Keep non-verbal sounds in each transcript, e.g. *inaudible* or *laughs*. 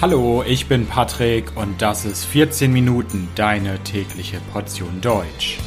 Hallo, ich bin Patrick und das ist 14 Minuten deine tägliche Portion Deutsch.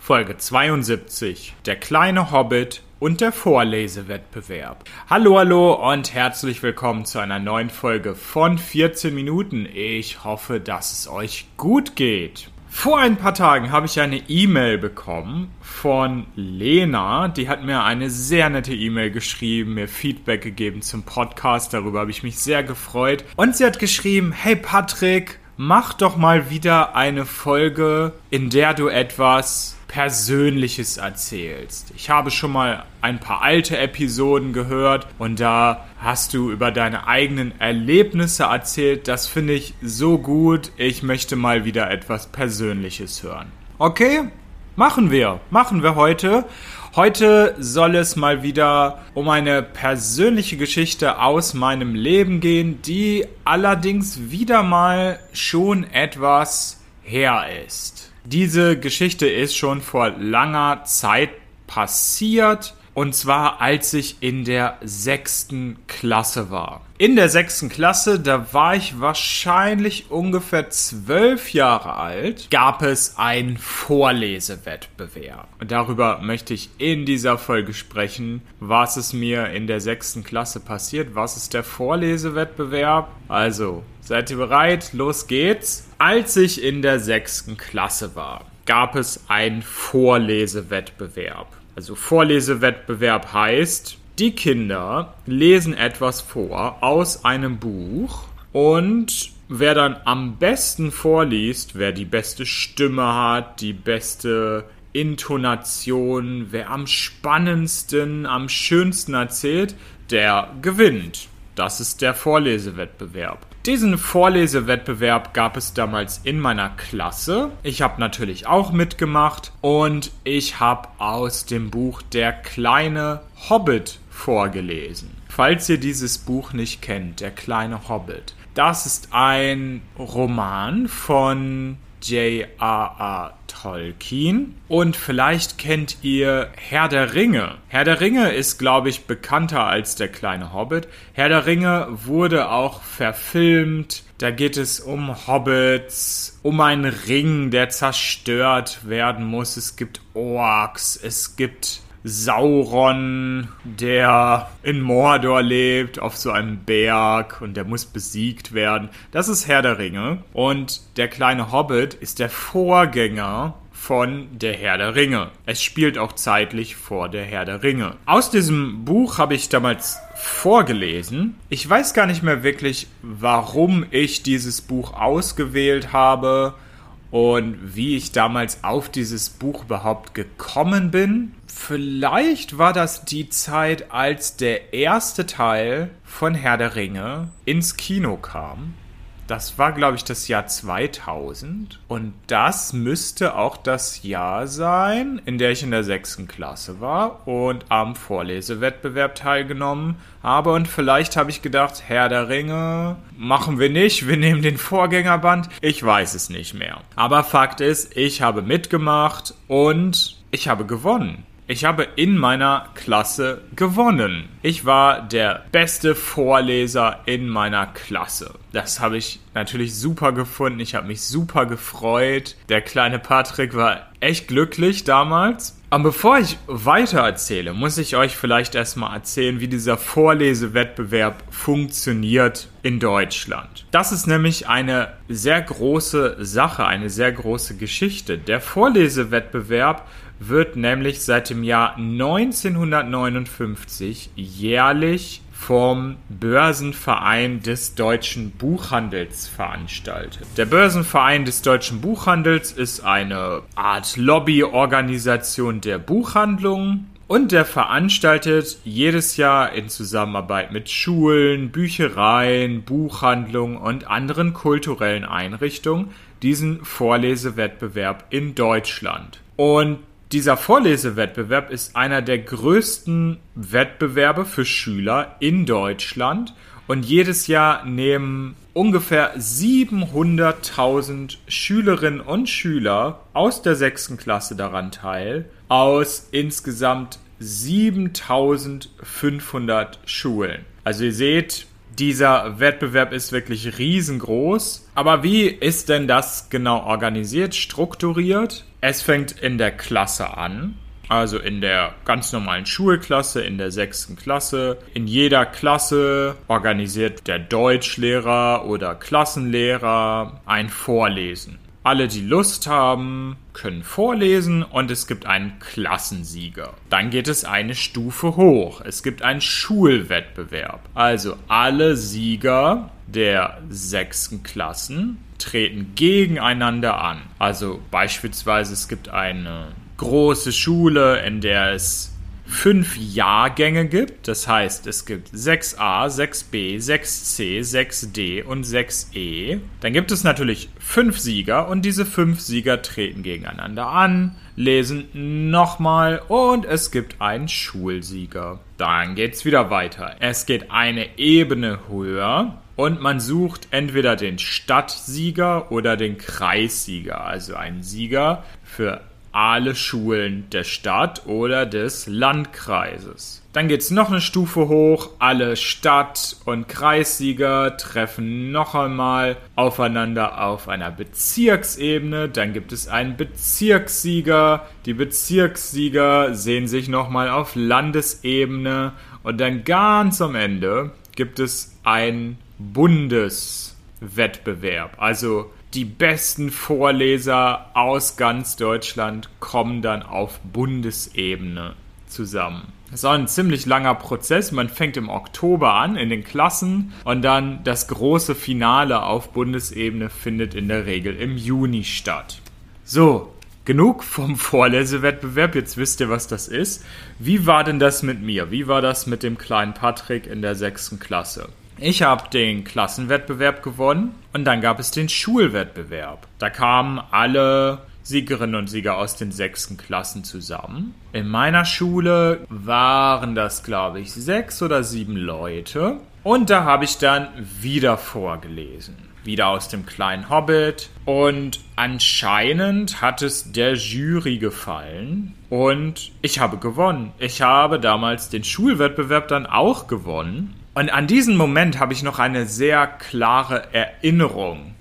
Folge 72. Der kleine Hobbit und der Vorlesewettbewerb. Hallo, hallo und herzlich willkommen zu einer neuen Folge von 14 Minuten. Ich hoffe, dass es euch gut geht. Vor ein paar Tagen habe ich eine E-Mail bekommen von Lena. Die hat mir eine sehr nette E-Mail geschrieben, mir Feedback gegeben zum Podcast. Darüber habe ich mich sehr gefreut. Und sie hat geschrieben, hey Patrick, mach doch mal wieder eine Folge, in der du etwas Persönliches erzählst. Ich habe schon mal ein paar alte Episoden gehört und da hast du über deine eigenen Erlebnisse erzählt. Das finde ich so gut. Ich möchte mal wieder etwas Persönliches hören. Okay, machen wir. Machen wir heute. Heute soll es mal wieder um eine persönliche Geschichte aus meinem Leben gehen, die allerdings wieder mal schon etwas her ist. Diese Geschichte ist schon vor langer Zeit passiert. Und zwar als ich in der sechsten Klasse war. In der sechsten Klasse, da war ich wahrscheinlich ungefähr zwölf Jahre alt, gab es einen Vorlesewettbewerb. Und darüber möchte ich in dieser Folge sprechen. Was ist mir in der sechsten Klasse passiert? Was ist der Vorlesewettbewerb? Also, seid ihr bereit? Los geht's. Als ich in der sechsten Klasse war, gab es einen Vorlesewettbewerb. Also Vorlesewettbewerb heißt, die Kinder lesen etwas vor aus einem Buch und wer dann am besten vorliest, wer die beste Stimme hat, die beste Intonation, wer am spannendsten, am schönsten erzählt, der gewinnt. Das ist der Vorlesewettbewerb. Diesen Vorlesewettbewerb gab es damals in meiner Klasse. Ich habe natürlich auch mitgemacht und ich habe aus dem Buch Der kleine Hobbit vorgelesen. Falls ihr dieses Buch nicht kennt, Der kleine Hobbit. Das ist ein Roman von J.R.R. Tolkien. Und vielleicht kennt ihr Herr der Ringe. Herr der Ringe ist, glaube ich, bekannter als der kleine Hobbit. Herr der Ringe wurde auch verfilmt. Da geht es um Hobbits, um einen Ring, der zerstört werden muss. Es gibt Orks, es gibt Sauron, der in Mordor lebt, auf so einem Berg und der muss besiegt werden. Das ist Herr der Ringe. Und der kleine Hobbit ist der Vorgänger von Der Herr der Ringe. Es spielt auch zeitlich vor Der Herr der Ringe. Aus diesem Buch habe ich damals vorgelesen. Ich weiß gar nicht mehr wirklich, warum ich dieses Buch ausgewählt habe und wie ich damals auf dieses Buch überhaupt gekommen bin. Vielleicht war das die Zeit, als der erste Teil von Herr der Ringe ins Kino kam. Das war, glaube ich, das Jahr 2000. Und das müsste auch das Jahr sein, in der ich in der sechsten Klasse war und am Vorlesewettbewerb teilgenommen habe. Und vielleicht habe ich gedacht, Herr der Ringe machen wir nicht, wir nehmen den Vorgängerband. Ich weiß es nicht mehr. Aber Fakt ist, ich habe mitgemacht und ich habe gewonnen. Ich habe in meiner Klasse gewonnen. Ich war der beste Vorleser in meiner Klasse. Das habe ich natürlich super gefunden. Ich habe mich super gefreut. Der kleine Patrick war echt glücklich damals. Aber bevor ich weiter erzähle, muss ich euch vielleicht erstmal erzählen, wie dieser Vorlesewettbewerb funktioniert in Deutschland. Das ist nämlich eine sehr große Sache, eine sehr große Geschichte. Der Vorlesewettbewerb wird nämlich seit dem Jahr 1959 jährlich vom Börsenverein des deutschen Buchhandels veranstaltet. Der Börsenverein des deutschen Buchhandels ist eine Art Lobbyorganisation der Buchhandlungen und der veranstaltet jedes Jahr in Zusammenarbeit mit Schulen, Büchereien, Buchhandlungen und anderen kulturellen Einrichtungen diesen Vorlesewettbewerb in Deutschland. Und dieser Vorlesewettbewerb ist einer der größten Wettbewerbe für Schüler in Deutschland und jedes Jahr nehmen ungefähr 700.000 Schülerinnen und Schüler aus der sechsten Klasse daran teil, aus insgesamt 7500 Schulen. Also ihr seht, dieser Wettbewerb ist wirklich riesengroß. Aber wie ist denn das genau organisiert, strukturiert? Es fängt in der Klasse an. Also in der ganz normalen Schulklasse, in der sechsten Klasse. In jeder Klasse organisiert der Deutschlehrer oder Klassenlehrer ein Vorlesen. Alle, die Lust haben, können vorlesen und es gibt einen Klassensieger. Dann geht es eine Stufe hoch. Es gibt einen Schulwettbewerb. Also alle Sieger der sechsten Klassen treten gegeneinander an. Also beispielsweise es gibt eine große Schule, in der es fünf Jahrgänge gibt. Das heißt, es gibt 6a, 6b, 6c, 6d und 6e. Dann gibt es natürlich fünf Sieger und diese fünf Sieger treten gegeneinander an, lesen nochmal und es gibt einen Schulsieger. Dann geht's wieder weiter. Es geht eine Ebene höher und man sucht entweder den Stadtsieger oder den Kreissieger, also einen Sieger für alle Schulen der Stadt oder des Landkreises. Dann geht es noch eine Stufe hoch. Alle Stadt- und Kreissieger treffen noch einmal aufeinander auf einer Bezirksebene. Dann gibt es einen Bezirkssieger. Die Bezirkssieger sehen sich nochmal auf Landesebene. Und dann ganz am Ende gibt es einen Bundeswettbewerb. Also die besten Vorleser aus ganz Deutschland kommen dann auf Bundesebene zusammen. Das ist ein ziemlich langer Prozess. Man fängt im Oktober an in den Klassen und dann das große Finale auf Bundesebene findet in der Regel im Juni statt. So, genug vom Vorlesewettbewerb. Jetzt wisst ihr, was das ist. Wie war denn das mit mir? Wie war das mit dem kleinen Patrick in der sechsten Klasse? Ich habe den Klassenwettbewerb gewonnen und dann gab es den Schulwettbewerb. Da kamen alle Siegerinnen und Sieger aus den sechsten Klassen zusammen. In meiner Schule waren das, glaube ich, sechs oder sieben Leute. Und da habe ich dann wieder vorgelesen. Wieder aus dem kleinen Hobbit. Und anscheinend hat es der Jury gefallen. Und ich habe gewonnen. Ich habe damals den Schulwettbewerb dann auch gewonnen. Und an diesen Moment habe ich noch eine sehr klare Erinnerung.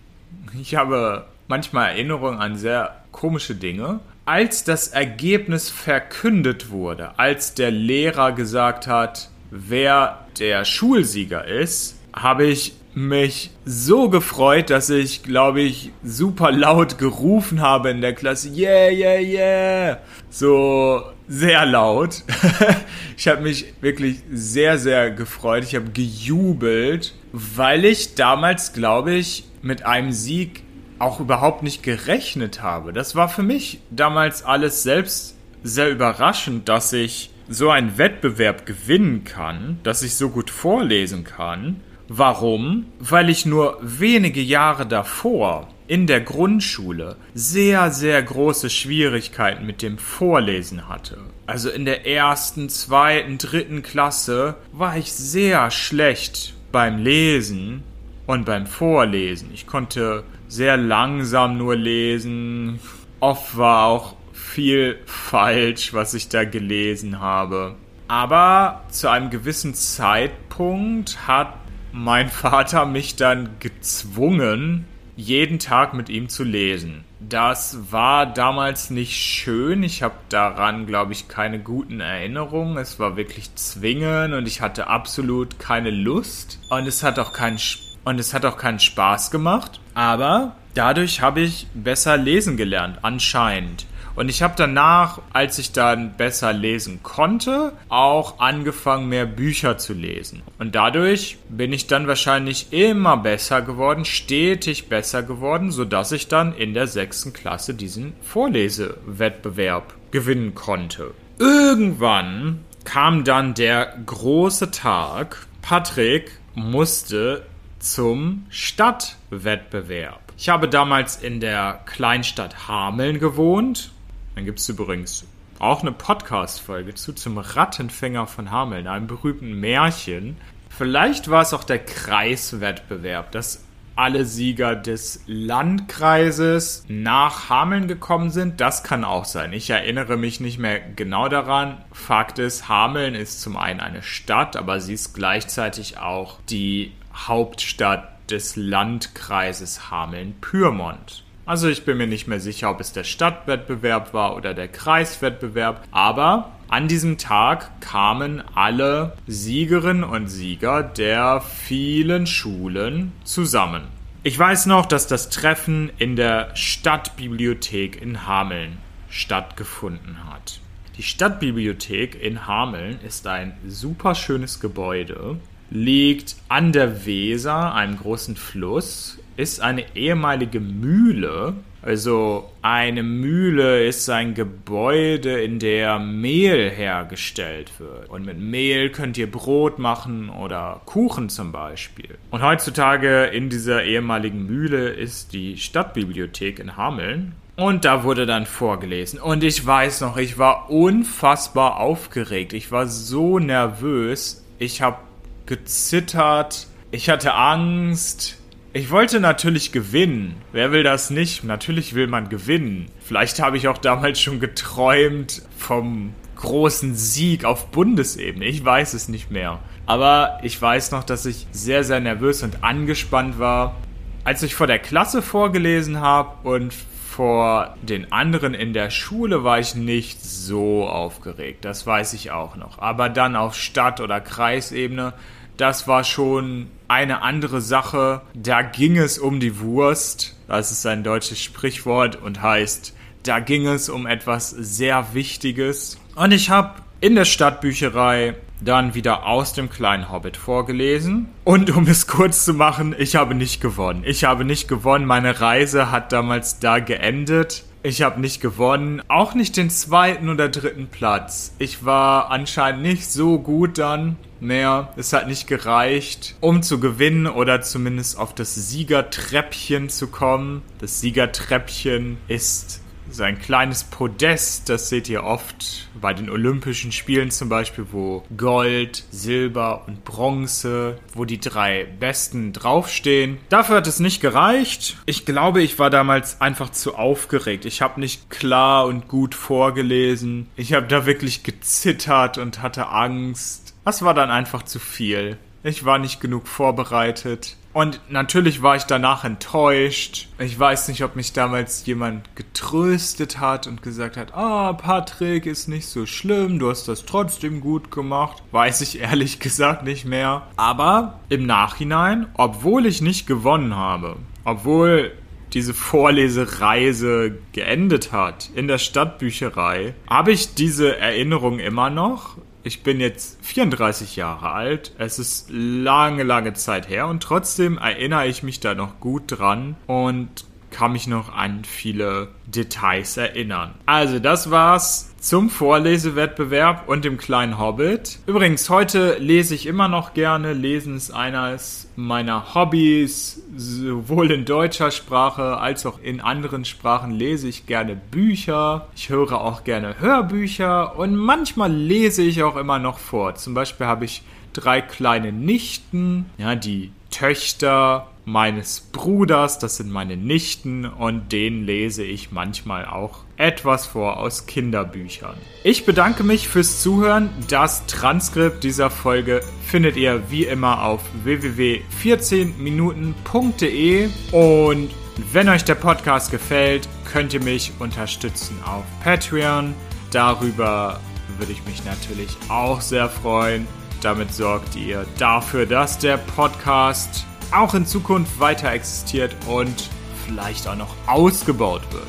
Ich habe manchmal Erinnerungen an sehr komische Dinge. Als das Ergebnis verkündet wurde, als der Lehrer gesagt hat, wer der Schulsieger ist, habe ich mich so gefreut, dass ich, glaube ich, super laut gerufen habe in der Klasse, yeah, yeah, yeah. So sehr laut. *laughs* ich habe mich wirklich sehr, sehr gefreut. Ich habe gejubelt, weil ich damals, glaube ich, mit einem Sieg auch überhaupt nicht gerechnet habe. Das war für mich damals alles selbst sehr überraschend, dass ich so einen Wettbewerb gewinnen kann, dass ich so gut vorlesen kann. Warum? Weil ich nur wenige Jahre davor in der Grundschule sehr, sehr große Schwierigkeiten mit dem Vorlesen hatte. Also in der ersten, zweiten, dritten Klasse war ich sehr schlecht beim Lesen und beim Vorlesen. Ich konnte sehr langsam nur lesen. Oft war auch viel falsch, was ich da gelesen habe. Aber zu einem gewissen Zeitpunkt hat mein *laughs* Vater mich dann gezwungen, jeden Tag mit ihm zu lesen. Das war damals nicht schön. Ich habe daran, glaube ich, keine guten Erinnerungen. Es war wirklich zwingend und ich hatte absolut keine Lust. Und es hat auch keinen, und es hat auch keinen Spaß gemacht. Aber dadurch habe ich besser lesen gelernt, anscheinend. Und ich habe danach, als ich dann besser lesen konnte, auch angefangen, mehr Bücher zu lesen. Und dadurch bin ich dann wahrscheinlich immer besser geworden, stetig besser geworden, sodass ich dann in der sechsten Klasse diesen Vorlesewettbewerb gewinnen konnte. Irgendwann kam dann der große Tag. Patrick musste zum Stadtwettbewerb. Ich habe damals in der Kleinstadt Hameln gewohnt dann gibt es übrigens auch eine Podcast-Folge zu zum Rattenfänger von Hameln, einem berühmten Märchen. Vielleicht war es auch der Kreiswettbewerb. Das alle Sieger des Landkreises nach Hameln gekommen sind. Das kann auch sein. Ich erinnere mich nicht mehr genau daran. Fakt ist, Hameln ist zum einen eine Stadt, aber sie ist gleichzeitig auch die Hauptstadt des Landkreises Hameln-Pyrmont. Also ich bin mir nicht mehr sicher, ob es der Stadtwettbewerb war oder der Kreiswettbewerb, aber an diesem Tag kamen alle Siegerinnen und Sieger der vielen Schulen zusammen. Ich weiß noch, dass das Treffen in der Stadtbibliothek in Hameln stattgefunden hat. Die Stadtbibliothek in Hameln ist ein super schönes Gebäude, liegt an der Weser, einem großen Fluss, ist eine ehemalige Mühle. Also eine Mühle ist ein Gebäude, in der Mehl hergestellt wird. Und mit Mehl könnt ihr Brot machen oder Kuchen zum Beispiel. Und heutzutage in dieser ehemaligen Mühle ist die Stadtbibliothek in Hameln. Und da wurde dann vorgelesen. Und ich weiß noch, ich war unfassbar aufgeregt. Ich war so nervös. Ich habe gezittert. Ich hatte Angst. Ich wollte natürlich gewinnen. Wer will das nicht? Natürlich will man gewinnen. Vielleicht habe ich auch damals schon geträumt vom großen Sieg auf Bundesebene. Ich weiß es nicht mehr. Aber ich weiß noch, dass ich sehr, sehr nervös und angespannt war. Als ich vor der Klasse vorgelesen habe und vor den anderen in der Schule war ich nicht so aufgeregt. Das weiß ich auch noch. Aber dann auf Stadt- oder Kreisebene das war schon eine andere Sache. Da ging es um die Wurst. Das ist ein deutsches Sprichwort und heißt, da ging es um etwas sehr Wichtiges. Und ich habe in der Stadtbücherei dann wieder aus dem kleinen Hobbit vorgelesen. Und um es kurz zu machen, ich habe nicht gewonnen. Ich habe nicht gewonnen. Meine Reise hat damals da geendet. Ich habe nicht gewonnen, auch nicht den zweiten oder dritten Platz. Ich war anscheinend nicht so gut dann mehr. Es hat nicht gereicht, um zu gewinnen oder zumindest auf das Siegertreppchen zu kommen. Das Siegertreppchen ist so ein kleines Podest, das seht ihr oft bei den Olympischen Spielen zum Beispiel, wo Gold, Silber und Bronze, wo die drei Besten draufstehen. Dafür hat es nicht gereicht. Ich glaube, ich war damals einfach zu aufgeregt. Ich habe nicht klar und gut vorgelesen. Ich habe da wirklich gezittert und hatte Angst. Das war dann einfach zu viel. Ich war nicht genug vorbereitet. Und natürlich war ich danach enttäuscht. Ich weiß nicht, ob mich damals jemand getröstet hat und gesagt hat, ah, Patrick ist nicht so schlimm, du hast das trotzdem gut gemacht. Weiß ich ehrlich *laughs* gesagt nicht mehr. Aber im Nachhinein, obwohl ich nicht gewonnen habe, obwohl diese Vorlesereise geendet hat in der Stadtbücherei, habe ich diese Erinnerung immer noch ich bin jetzt 34 Jahre alt. Es ist lange, lange Zeit her und trotzdem erinnere ich mich da noch gut dran und kann mich noch an viele Details erinnern. Also, das war's zum Vorlesewettbewerb und dem kleinen Hobbit. Übrigens, heute lese ich immer noch gerne. Lesen ist eines meiner Hobbys. Sowohl in deutscher Sprache als auch in anderen Sprachen lese ich gerne Bücher. Ich höre auch gerne Hörbücher und manchmal lese ich auch immer noch vor. Zum Beispiel habe ich drei kleine Nichten, ja, die Töchter meines Bruders, das sind meine Nichten und denen lese ich manchmal auch etwas vor aus Kinderbüchern. Ich bedanke mich fürs Zuhören. Das Transkript dieser Folge findet ihr wie immer auf www.14minuten.de und wenn euch der Podcast gefällt, könnt ihr mich unterstützen auf Patreon. Darüber würde ich mich natürlich auch sehr freuen. Damit sorgt ihr dafür, dass der Podcast auch in Zukunft weiter existiert und vielleicht auch noch ausgebaut wird.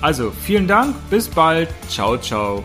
Also vielen Dank, bis bald, ciao, ciao.